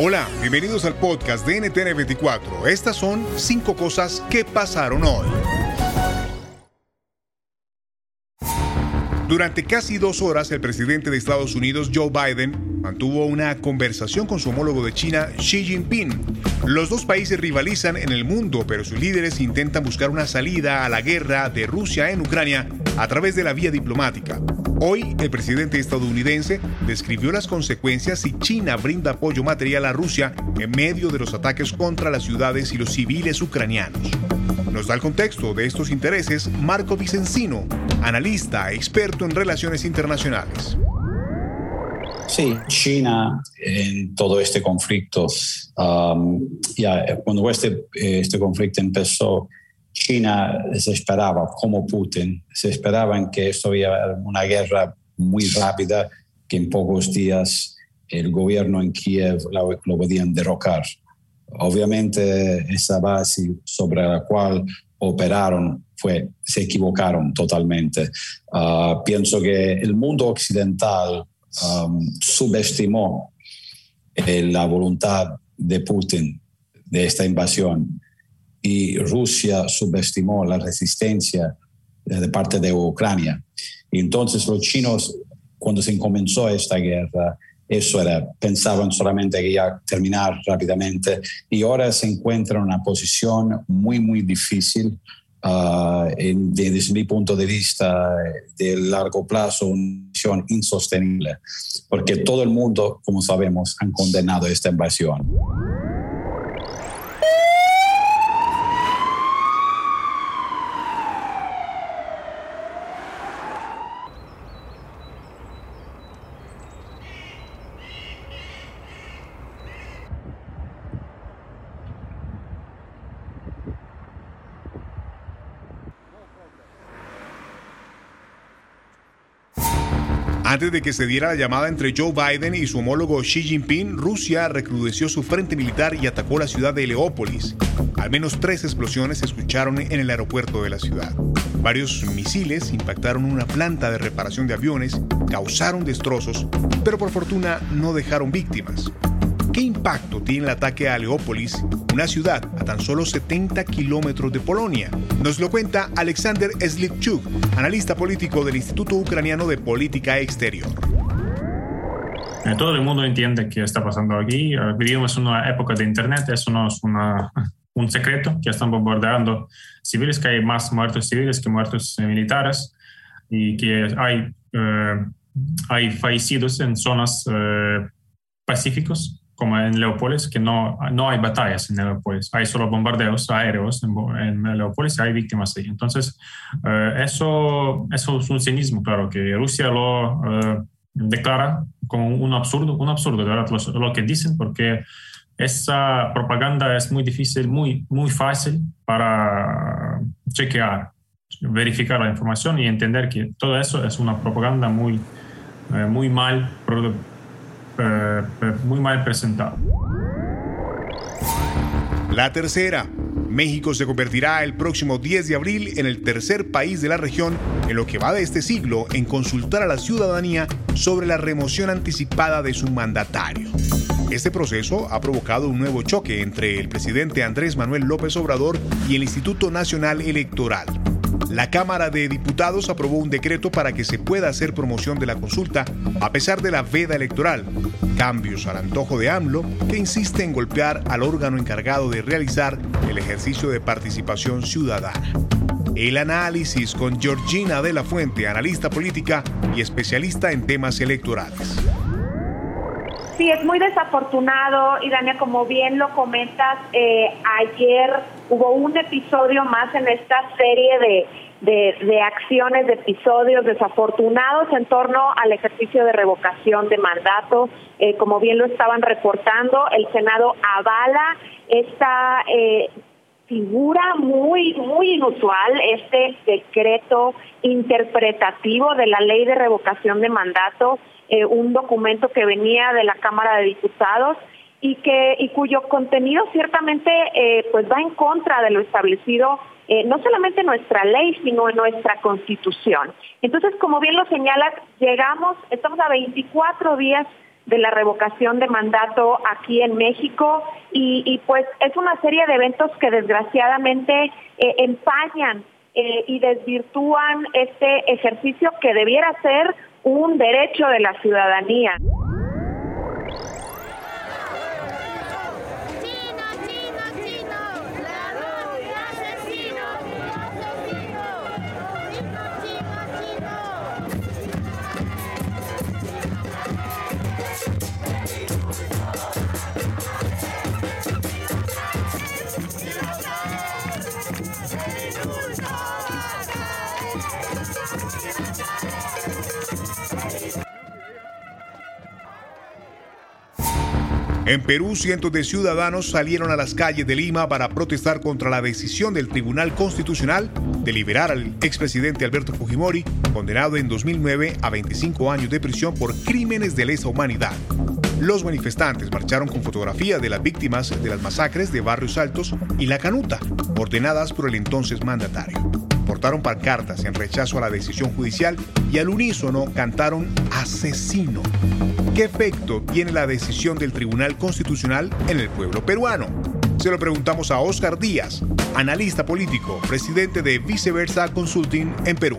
Hola, bienvenidos al podcast de NTN 24. Estas son cinco cosas que pasaron hoy. Durante casi dos horas, el presidente de Estados Unidos, Joe Biden, mantuvo una conversación con su homólogo de China, Xi Jinping. Los dos países rivalizan en el mundo, pero sus líderes intentan buscar una salida a la guerra de Rusia en Ucrania a través de la vía diplomática. Hoy, el presidente estadounidense describió las consecuencias si China brinda apoyo material a Rusia en medio de los ataques contra las ciudades y los civiles ucranianos. Nos da el contexto de estos intereses Marco Vicencino, analista, experto en relaciones internacionales. Sí, China en todo este conflicto, um, ya, cuando este, este conflicto empezó, China se esperaba, como Putin, se esperaba que esto iba una guerra muy rápida, que en pocos días el gobierno en Kiev lo, lo podían derrocar. Obviamente esa base sobre la cual operaron fue, se equivocaron totalmente. Ah, pienso que el mundo occidental um, subestimó eh, la voluntad de Putin de esta invasión y Rusia subestimó la resistencia de parte de Ucrania. Y entonces los chinos, cuando se comenzó esta guerra, eso era, pensaban solamente que iba a terminar rápidamente y ahora se encuentran en una posición muy, muy difícil. Uh, desde mi punto de vista de largo plazo, una posición insostenible, porque todo el mundo, como sabemos, han condenado esta invasión. Antes de que se diera la llamada entre Joe Biden y su homólogo Xi Jinping, Rusia recrudeció su frente militar y atacó la ciudad de Leópolis. Al menos tres explosiones se escucharon en el aeropuerto de la ciudad. Varios misiles impactaron una planta de reparación de aviones, causaron destrozos, pero por fortuna no dejaron víctimas. ¿Qué impacto tiene el ataque a Leópolis, una ciudad a tan solo 70 kilómetros de Polonia? Nos lo cuenta Alexander Slipchuk, analista político del Instituto Ucraniano de Política Exterior. Eh, todo el mundo entiende qué está pasando aquí. Eh, vivimos en una época de Internet, eso no es un secreto, que están bombardeando civiles, que hay más muertos civiles que muertos militares y que hay, eh, hay fallecidos en zonas pacíficos como en Leópolis, que no, no hay batallas en Leópolis, hay solo bombardeos aéreos en, en Leópolis hay víctimas ahí. Entonces, eh, eso, eso es un cinismo, claro, que Rusia lo eh, declara como un absurdo, un absurdo, de verdad, lo, lo, que dicen, porque esa propaganda es muy difícil, muy, muy fácil para chequear, verificar la información y entender que todo eso es una propaganda muy, eh, muy mal eh, muy mal presentado. La tercera. México se convertirá el próximo 10 de abril en el tercer país de la región en lo que va de este siglo en consultar a la ciudadanía sobre la remoción anticipada de su mandatario. Este proceso ha provocado un nuevo choque entre el presidente Andrés Manuel López Obrador y el Instituto Nacional Electoral. La Cámara de Diputados aprobó un decreto para que se pueda hacer promoción de la consulta a pesar de la veda electoral. Cambios al antojo de AMLO que insiste en golpear al órgano encargado de realizar el ejercicio de participación ciudadana. El análisis con Georgina de la Fuente, analista política y especialista en temas electorales. Sí, es muy desafortunado, Irania, como bien lo comentas, eh, ayer hubo un episodio más en esta serie de, de, acciones, de episodios desafortunados en torno al ejercicio de revocación de mandato. Eh, como bien lo estaban reportando, el Senado avala esta eh, figura muy, muy inusual, este decreto interpretativo de la ley de revocación de mandato, eh, un documento que venía de la Cámara de Diputados y que y cuyo contenido ciertamente pues va en contra de lo establecido eh, no solamente en nuestra ley sino en nuestra constitución entonces como bien lo señalas llegamos estamos a 24 días de la revocación de mandato aquí en México y, pues es una serie de eventos que desgraciadamente eh, empañan eh, y desvirtúan este ejercicio que debiera ser un derecho de la ciudadanía. En Perú, cientos de ciudadanos salieron a las calles de Lima para protestar contra la decisión del Tribunal Constitucional de liberar al expresidente Alberto Fujimori, condenado en 2009 a 25 años de prisión por crímenes de lesa humanidad. Los manifestantes marcharon con fotografías de las víctimas de las masacres de Barrios Altos y La Canuta, ordenadas por el entonces mandatario. Portaron pancartas en rechazo a la decisión judicial y al unísono cantaron asesino. ¿Qué efecto tiene la decisión del Tribunal Constitucional en el pueblo peruano? Se lo preguntamos a Oscar Díaz, analista político, presidente de Viceversa Consulting en Perú.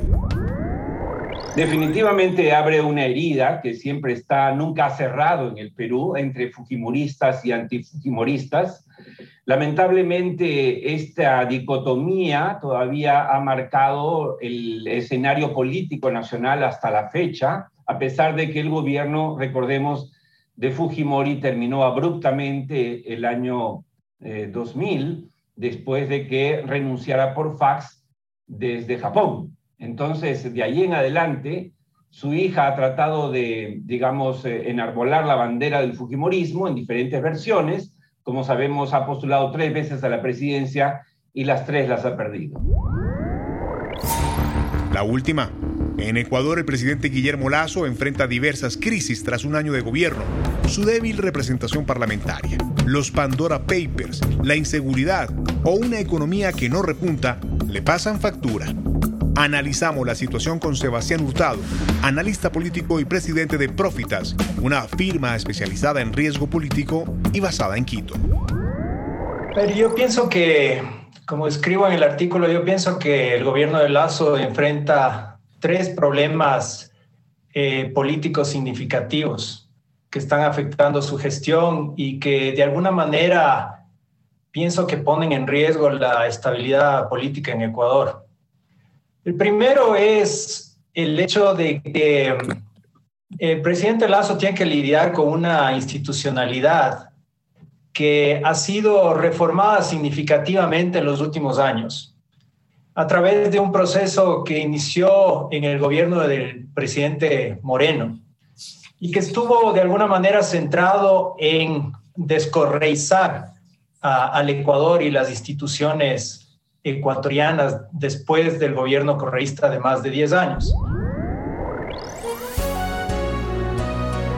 Definitivamente abre una herida que siempre está, nunca ha cerrado en el Perú entre fujimoristas y antifujimoristas. Lamentablemente esta dicotomía todavía ha marcado el escenario político nacional hasta la fecha a pesar de que el gobierno, recordemos, de Fujimori terminó abruptamente el año 2000, eh, después de que renunciara por fax desde Japón. Entonces, de ahí en adelante, su hija ha tratado de, digamos, eh, enarbolar la bandera del Fujimorismo en diferentes versiones. Como sabemos, ha postulado tres veces a la presidencia y las tres las ha perdido. La última, en Ecuador, el presidente Guillermo Lazo enfrenta diversas crisis tras un año de gobierno, su débil representación parlamentaria, los Pandora Papers, la inseguridad o una economía que no repunta, le pasan factura. Analizamos la situación con Sebastián Hurtado, analista político y presidente de Profitas, una firma especializada en riesgo político y basada en Quito. Pero yo pienso que, como escribo en el artículo, yo pienso que el gobierno de Lazo enfrenta tres problemas eh, políticos significativos que están afectando su gestión y que de alguna manera pienso que ponen en riesgo la estabilidad política en Ecuador. El primero es el hecho de que el presidente Lazo tiene que lidiar con una institucionalidad que ha sido reformada significativamente en los últimos años. A través de un proceso que inició en el gobierno del presidente Moreno y que estuvo de alguna manera centrado en descorreizar al Ecuador y las instituciones ecuatorianas después del gobierno correísta de más de 10 años.